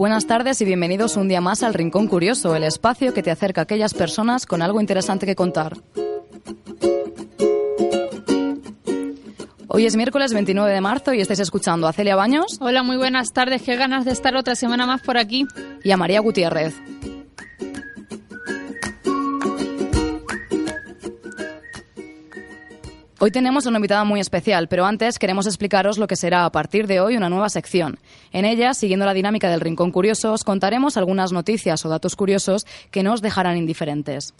Buenas tardes y bienvenidos un día más al Rincón Curioso, el espacio que te acerca a aquellas personas con algo interesante que contar. Hoy es miércoles 29 de marzo y estáis escuchando a Celia Baños. Hola, muy buenas tardes. Qué ganas de estar otra semana más por aquí. Y a María Gutiérrez. Hoy tenemos una invitada muy especial, pero antes queremos explicaros lo que será a partir de hoy una nueva sección. En ella, siguiendo la dinámica del Rincón Curioso, os contaremos algunas noticias o datos curiosos que no os dejarán indiferentes.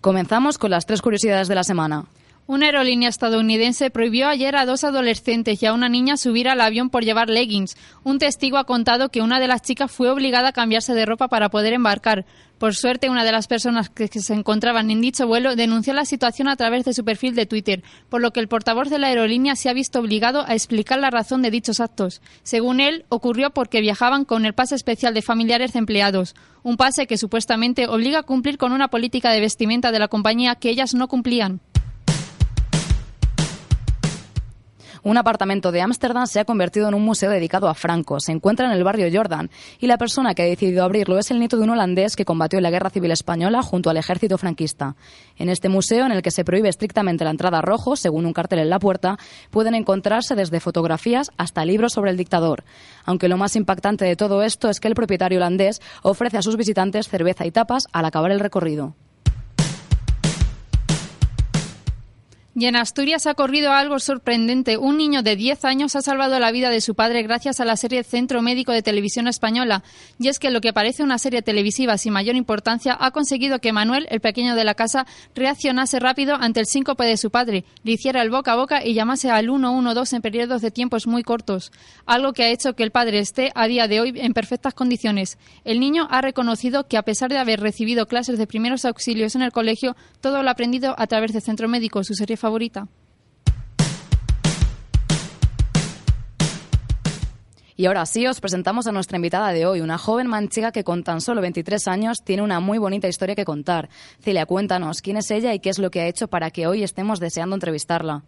Comenzamos con las tres curiosidades de la semana. Una aerolínea estadounidense prohibió ayer a dos adolescentes y a una niña subir al avión por llevar leggings. Un testigo ha contado que una de las chicas fue obligada a cambiarse de ropa para poder embarcar. Por suerte, una de las personas que se encontraban en dicho vuelo denunció la situación a través de su perfil de Twitter, por lo que el portavoz de la aerolínea se ha visto obligado a explicar la razón de dichos actos. Según él, ocurrió porque viajaban con el pase especial de familiares de empleados, un pase que supuestamente obliga a cumplir con una política de vestimenta de la compañía que ellas no cumplían. Un apartamento de Ámsterdam se ha convertido en un museo dedicado a Franco. Se encuentra en el barrio Jordan y la persona que ha decidido abrirlo es el nieto de un holandés que combatió en la Guerra Civil Española junto al ejército franquista. En este museo, en el que se prohíbe estrictamente la entrada a rojo, según un cartel en la puerta, pueden encontrarse desde fotografías hasta libros sobre el dictador. Aunque lo más impactante de todo esto es que el propietario holandés ofrece a sus visitantes cerveza y tapas al acabar el recorrido. Y en Asturias ha ocurrido algo sorprendente. Un niño de 10 años ha salvado la vida de su padre gracias a la serie Centro Médico de Televisión Española. Y es que lo que parece una serie televisiva sin mayor importancia ha conseguido que Manuel, el pequeño de la casa, reaccionase rápido ante el síncope de su padre, le hiciera el boca a boca y llamase al 112 en periodos de tiempos muy cortos. Algo que ha hecho que el padre esté a día de hoy en perfectas condiciones. El niño ha reconocido que a pesar de haber recibido clases de primeros auxilios en el colegio, todo lo aprendido a través de Centro Médico, su serie favorita. Y ahora sí, os presentamos a nuestra invitada de hoy, una joven manchega que con tan solo 23 años tiene una muy bonita historia que contar. Celia, cuéntanos quién es ella y qué es lo que ha hecho para que hoy estemos deseando entrevistarla.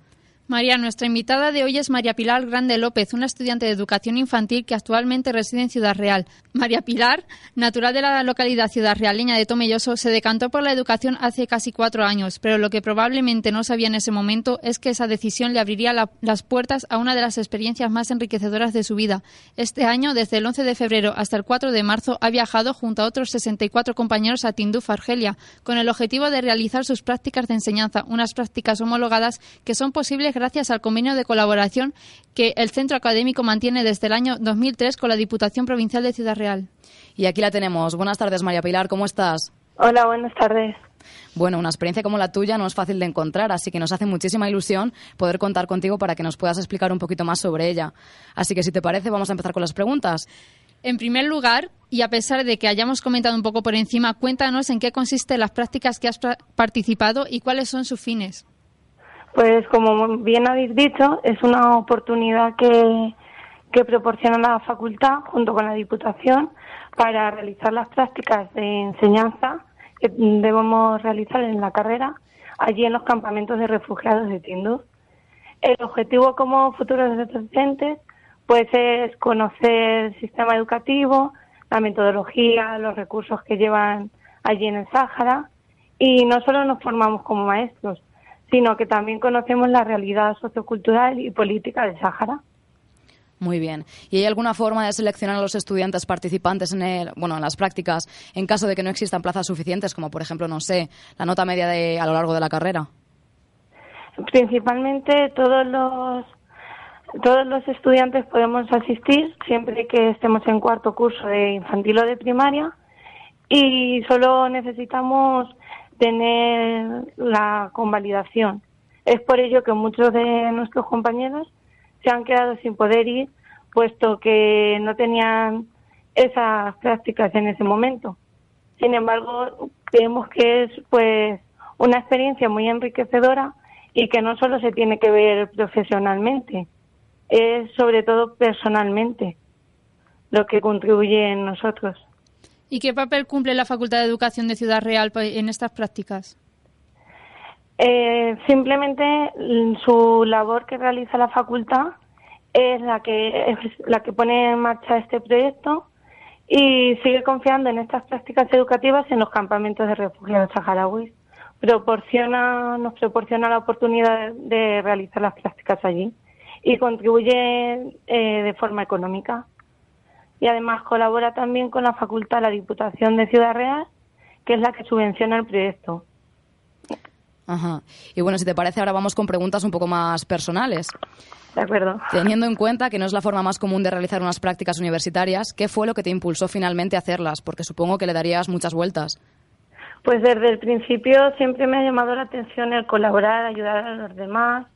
María, nuestra invitada de hoy es María Pilar Grande López, una estudiante de educación infantil que actualmente reside en Ciudad Real. María Pilar, natural de la localidad ciudad realeña de Tomelloso, se decantó por la educación hace casi cuatro años, pero lo que probablemente no sabía en ese momento es que esa decisión le abriría las puertas a una de las experiencias más enriquecedoras de su vida. Este año, desde el 11 de febrero hasta el 4 de marzo, ha viajado junto a otros 64 compañeros a Tinduf, Argelia, con el objetivo de realizar sus prácticas de enseñanza, unas prácticas homologadas que son posibles gracias al convenio de colaboración que el centro académico mantiene desde el año 2003 con la Diputación Provincial de Ciudad Real. Y aquí la tenemos. Buenas tardes, María Pilar, ¿cómo estás? Hola, buenas tardes. Bueno, una experiencia como la tuya no es fácil de encontrar, así que nos hace muchísima ilusión poder contar contigo para que nos puedas explicar un poquito más sobre ella. Así que si te parece, vamos a empezar con las preguntas. En primer lugar, y a pesar de que hayamos comentado un poco por encima, cuéntanos en qué consisten las prácticas que has participado y cuáles son sus fines. Pues como bien habéis dicho, es una oportunidad que, que proporciona la facultad junto con la Diputación para realizar las prácticas de enseñanza que debemos realizar en la carrera allí en los campamentos de refugiados de Tinduf. El objetivo como futuros docentes pues es conocer el sistema educativo, la metodología, los recursos que llevan allí en el Sáhara y no solo nos formamos como maestros, sino que también conocemos la realidad sociocultural y política del Sáhara. Muy bien. ¿Y hay alguna forma de seleccionar a los estudiantes participantes en, el, bueno, en las prácticas en caso de que no existan plazas suficientes, como por ejemplo, no sé, la nota media de, a lo largo de la carrera? Principalmente todos los todos los estudiantes podemos asistir siempre que estemos en cuarto curso de infantil o de primaria y solo necesitamos tener la convalidación. Es por ello que muchos de nuestros compañeros se han quedado sin poder ir, puesto que no tenían esas prácticas en ese momento. Sin embargo, creemos que es pues una experiencia muy enriquecedora y que no solo se tiene que ver profesionalmente, es sobre todo personalmente lo que contribuye en nosotros. ¿Y qué papel cumple la Facultad de Educación de Ciudad Real en estas prácticas? Eh, simplemente su labor que realiza la facultad es la que la que pone en marcha este proyecto y sigue confiando en estas prácticas educativas en los campamentos de refugiados saharauis. Proporciona, nos proporciona la oportunidad de realizar las prácticas allí y contribuye eh, de forma económica. Y además colabora también con la Facultad, la Diputación de Ciudad Real, que es la que subvenciona el proyecto. Ajá. Y bueno, si te parece, ahora vamos con preguntas un poco más personales. De acuerdo. Teniendo en cuenta que no es la forma más común de realizar unas prácticas universitarias, ¿qué fue lo que te impulsó finalmente a hacerlas? Porque supongo que le darías muchas vueltas. Pues desde el principio siempre me ha llamado la atención el colaborar, ayudar a los demás,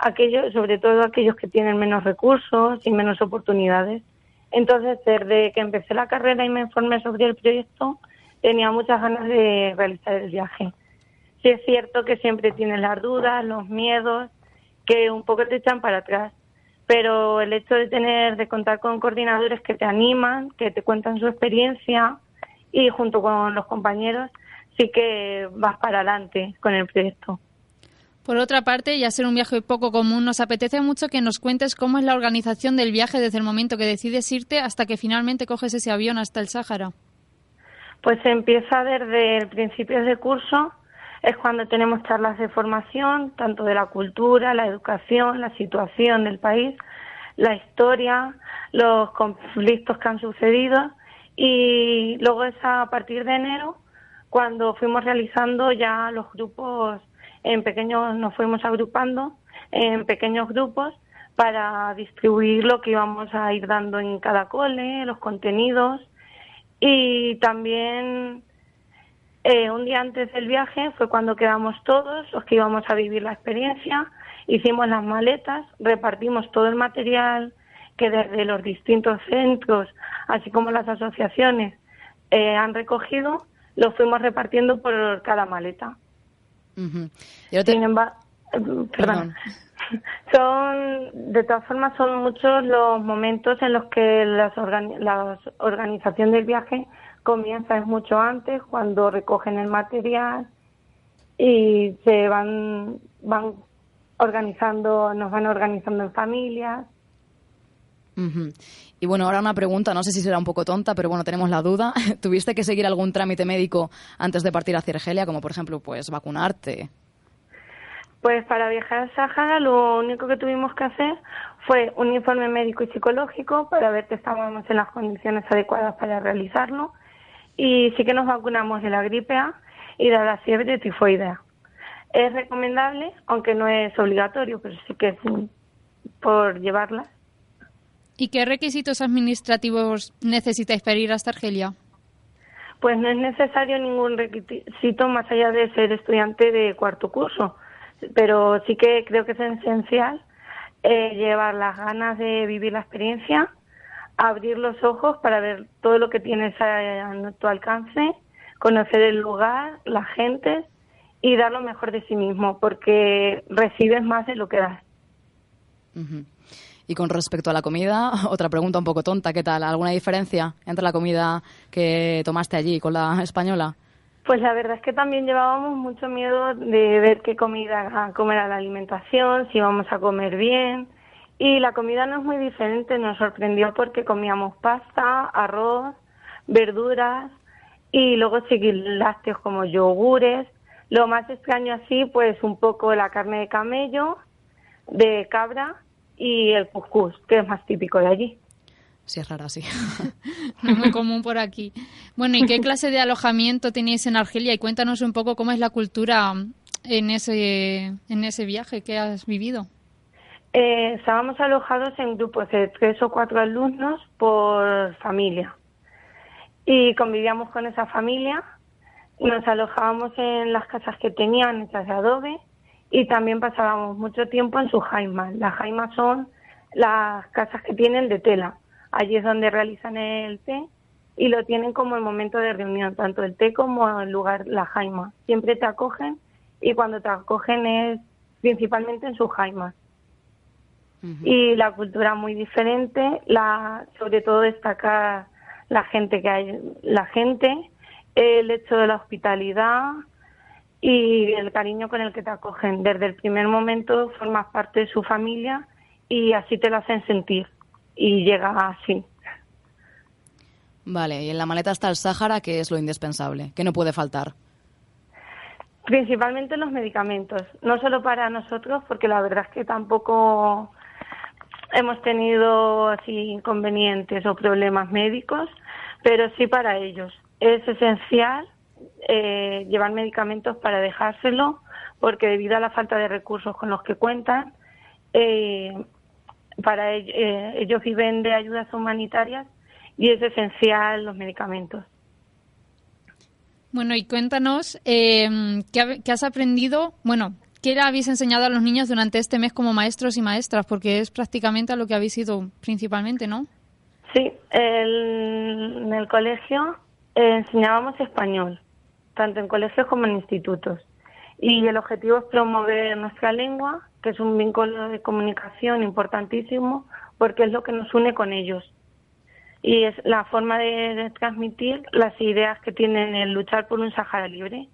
aquellos, sobre todo aquellos que tienen menos recursos y menos oportunidades. Entonces, desde que empecé la carrera y me informé sobre el proyecto, tenía muchas ganas de realizar el viaje. Sí es cierto que siempre tienes las dudas, los miedos, que un poco te echan para atrás, pero el hecho de tener, de contar con coordinadores que te animan, que te cuentan su experiencia y junto con los compañeros, sí que vas para adelante con el proyecto. Por otra parte, y a ser un viaje poco común, nos apetece mucho que nos cuentes cómo es la organización del viaje desde el momento que decides irte hasta que finalmente coges ese avión hasta el Sáhara. Pues empieza desde el principio de curso, es cuando tenemos charlas de formación, tanto de la cultura, la educación, la situación del país, la historia, los conflictos que han sucedido y luego es a partir de enero cuando fuimos realizando ya los grupos en pequeños, nos fuimos agrupando en pequeños grupos para distribuir lo que íbamos a ir dando en cada cole, los contenidos y también eh, un día antes del viaje fue cuando quedamos todos los que íbamos a vivir la experiencia, hicimos las maletas, repartimos todo el material que desde los distintos centros, así como las asociaciones, eh, han recogido lo fuimos repartiendo por cada maleta. Perdón. Son, de todas formas, son muchos los momentos en los que las la organización del viaje comienza, es mucho antes, cuando recogen el material y se van, van organizando, nos van organizando en familias. Y bueno, ahora una pregunta, no sé si será un poco tonta, pero bueno, tenemos la duda. ¿Tuviste que seguir algún trámite médico antes de partir a Argelia, como por ejemplo, pues vacunarte? Pues para viajar a Sahara lo único que tuvimos que hacer fue un informe médico y psicológico para ver que estábamos en las condiciones adecuadas para realizarlo y sí que nos vacunamos de la gripe A y de la fiebre tifoidea. Es recomendable, aunque no es obligatorio, pero sí que es por llevarla. ¿Y qué requisitos administrativos necesitáis para ir hasta Argelia? Pues no es necesario ningún requisito más allá de ser estudiante de cuarto curso, pero sí que creo que es esencial eh, llevar las ganas de vivir la experiencia, abrir los ojos para ver todo lo que tienes a, tu alcance, conocer el lugar, la gente y dar lo mejor de sí mismo, porque recibes más de lo que das. Y con respecto a la comida, otra pregunta un poco tonta, ¿qué tal? ¿Alguna diferencia entre la comida que tomaste allí con la española? Pues la verdad es que también llevábamos mucho miedo de ver qué comida comer a la alimentación, si íbamos a comer bien. Y la comida no es muy diferente, nos sorprendió porque comíamos pasta, arroz, verduras y luego lácteos como yogures. Lo más extraño así, pues un poco la carne de camello, de cabra y el cuscús, que es más típico de allí. Sí, es rara, sí. es muy común por aquí. Bueno, ¿y qué clase de alojamiento tenéis en Argelia? Y cuéntanos un poco cómo es la cultura en ese, en ese viaje que has vivido. Eh, estábamos alojados en grupos de tres o cuatro alumnos por familia. Y convivíamos con esa familia. Nos alojábamos en las casas que tenían hechas de adobe y también pasábamos mucho tiempo en sus jaimas. Las jaimas son las casas que tienen de tela. Allí es donde realizan el té y lo tienen como el momento de reunión, tanto el té como el lugar, la jaima. Siempre te acogen y cuando te acogen es principalmente en sus jaimas. Y la cultura muy diferente, la, sobre todo destacar la gente que hay, la gente, el hecho de la hospitalidad, y el cariño con el que te acogen. Desde el primer momento formas parte de su familia y así te lo hacen sentir y llega así. Vale, y en la maleta está el Sáhara, que es lo indispensable, que no puede faltar. Principalmente los medicamentos, no solo para nosotros, porque la verdad es que tampoco hemos tenido así inconvenientes o problemas médicos, pero sí para ellos. Es esencial eh, llevar medicamentos para dejárselo, porque debido a la falta de recursos con los que cuentan, eh, para eh, ellos viven de ayudas humanitarias y es esencial los medicamentos. Bueno, y cuéntanos, ¿qué, ¿qué, has aprendido? Bueno, ¿qué le habéis enseñado a los niños durante este mes como maestros y maestras? Porque es prácticamente a lo que habéis ido principalmente, ¿no? Sí, en el colegio enseñábamos español, tanto en colegios como en institutos. Y el objetivo es promover nuestra lengua, que es un vínculo de comunicación importantísimo, porque es lo que nos une con ellos. Y es la forma de, transmitir las ideas que tienen el luchar por un Sahara libre.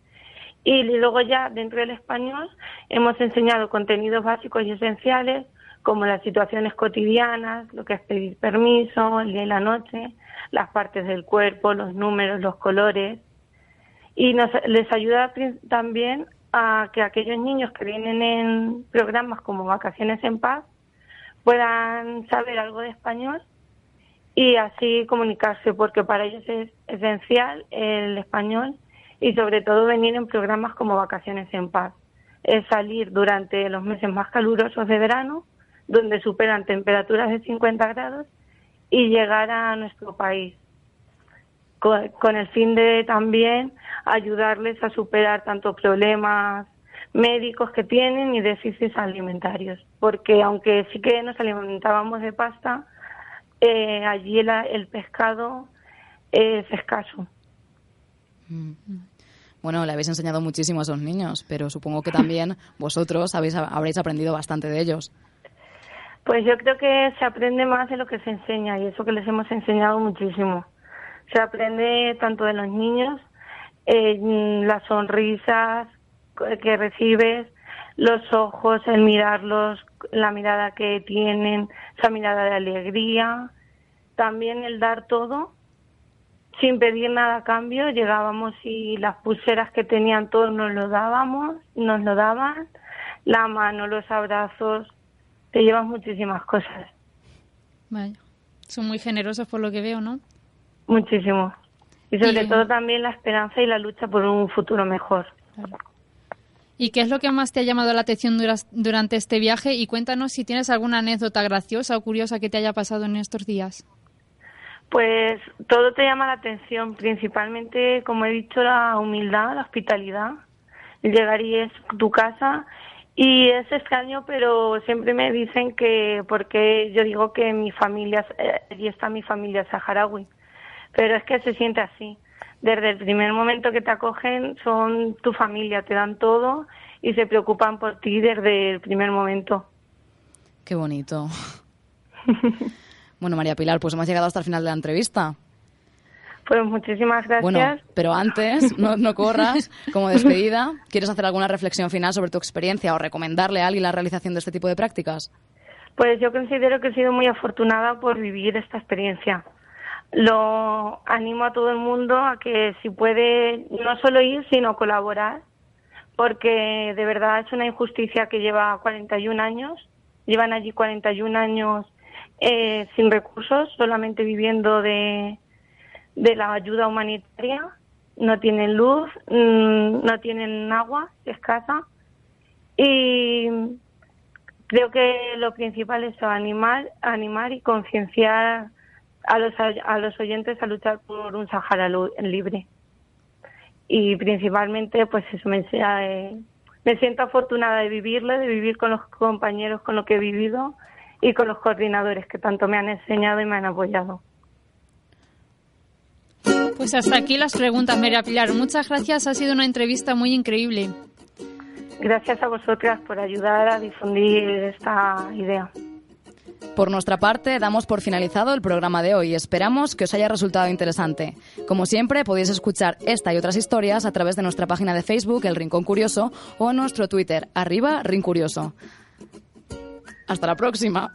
Y luego ya dentro del español hemos enseñado contenidos básicos y esenciales como las situaciones cotidianas, lo que es pedir permiso, el día y la noche, las partes del cuerpo, los números, los colores. Y nos, les ayuda también a que aquellos niños que vienen en programas como Vacaciones en Paz puedan saber algo de español y así comunicarse, porque para ellos es esencial el español y sobre todo venir en programas como Vacaciones en Paz. Es salir durante los meses más calurosos de verano donde superan temperaturas de 50 grados y llegar a nuestro país con, el fin de también ayudarles a superar tanto problemas médicos que tienen y déficits alimentarios, porque aunque sí que nos alimentábamos de pasta, eh, allí el, pescado es escaso. Mm. Bueno, le habéis enseñado muchísimo a esos niños, pero supongo que también vosotros habéis, habréis aprendido bastante de ellos. Pues yo creo que se aprende más de lo que se enseña y eso que les hemos enseñado muchísimo. Se aprende tanto de los niños, eh, las sonrisas que recibes, los ojos, el mirarlos, la mirada que tienen, esa mirada de alegría, también el dar todo sin pedir nada a cambio, llegábamos y las pulseras que tenían todos nos lo dábamos, nos lo daban, la mano, los abrazos, te llevas muchísimas cosas. Vaya. Son muy generosos por lo que veo, ¿no? Muchísimo. Y sobre todo también la esperanza y la lucha por un futuro mejor. ¿Y qué es lo que más te ha llamado la atención durante este viaje? Y cuéntanos si tienes alguna anécdota graciosa o curiosa que te haya pasado en estos días. Pues todo te llama la atención, principalmente, como he dicho, la humildad, la hospitalidad. Llegar y es tu casa y es extraño, pero siempre me dicen que, porque yo digo que mi familia, eh, allí está mi familia saharaui, pero es que se siente así. Desde el primer momento que te acogen son tu familia, te dan todo y se preocupan por ti desde el primer momento. Qué bonito. bueno, María Pilar, pues hemos llegado hasta el final de la entrevista. Pues muchísimas gracias. Bueno, pero antes, no, no corras, como despedida, ¿quieres hacer alguna reflexión final sobre tu experiencia o recomendarle a alguien la realización de este tipo de prácticas? Pues yo considero que he sido muy afortunada por vivir esta experiencia. Lo animo a todo el mundo a que si puede no solo ir, sino colaborar, porque de verdad es una injusticia que lleva 41 años, llevan allí 41 años eh, sin recursos, solamente viviendo de, de la ayuda humanitaria, no tienen luz, mm, no tienen agua escasa. Y creo que lo principal es animar, animar y concienciar a los, a los oyentes a luchar por un Sahara libre. Y principalmente, pues eso, me, eh, me siento afortunada de vivirlo, de vivir con los compañeros con los que he vivido y con los coordinadores que tanto me han enseñado y me han apoyado. Pues hasta aquí las preguntas, María Pilar. Muchas gracias, ha sido una entrevista muy increíble. Gracias a vosotras por ayudar a difundir esta idea. Por nuestra parte, damos por finalizado el programa de hoy. Esperamos que os haya resultado interesante. Como siempre, podéis escuchar esta y otras historias a través de nuestra página de Facebook, El Rincón Curioso, o nuestro Twitter, arriba Rincurioso. Hasta la próxima.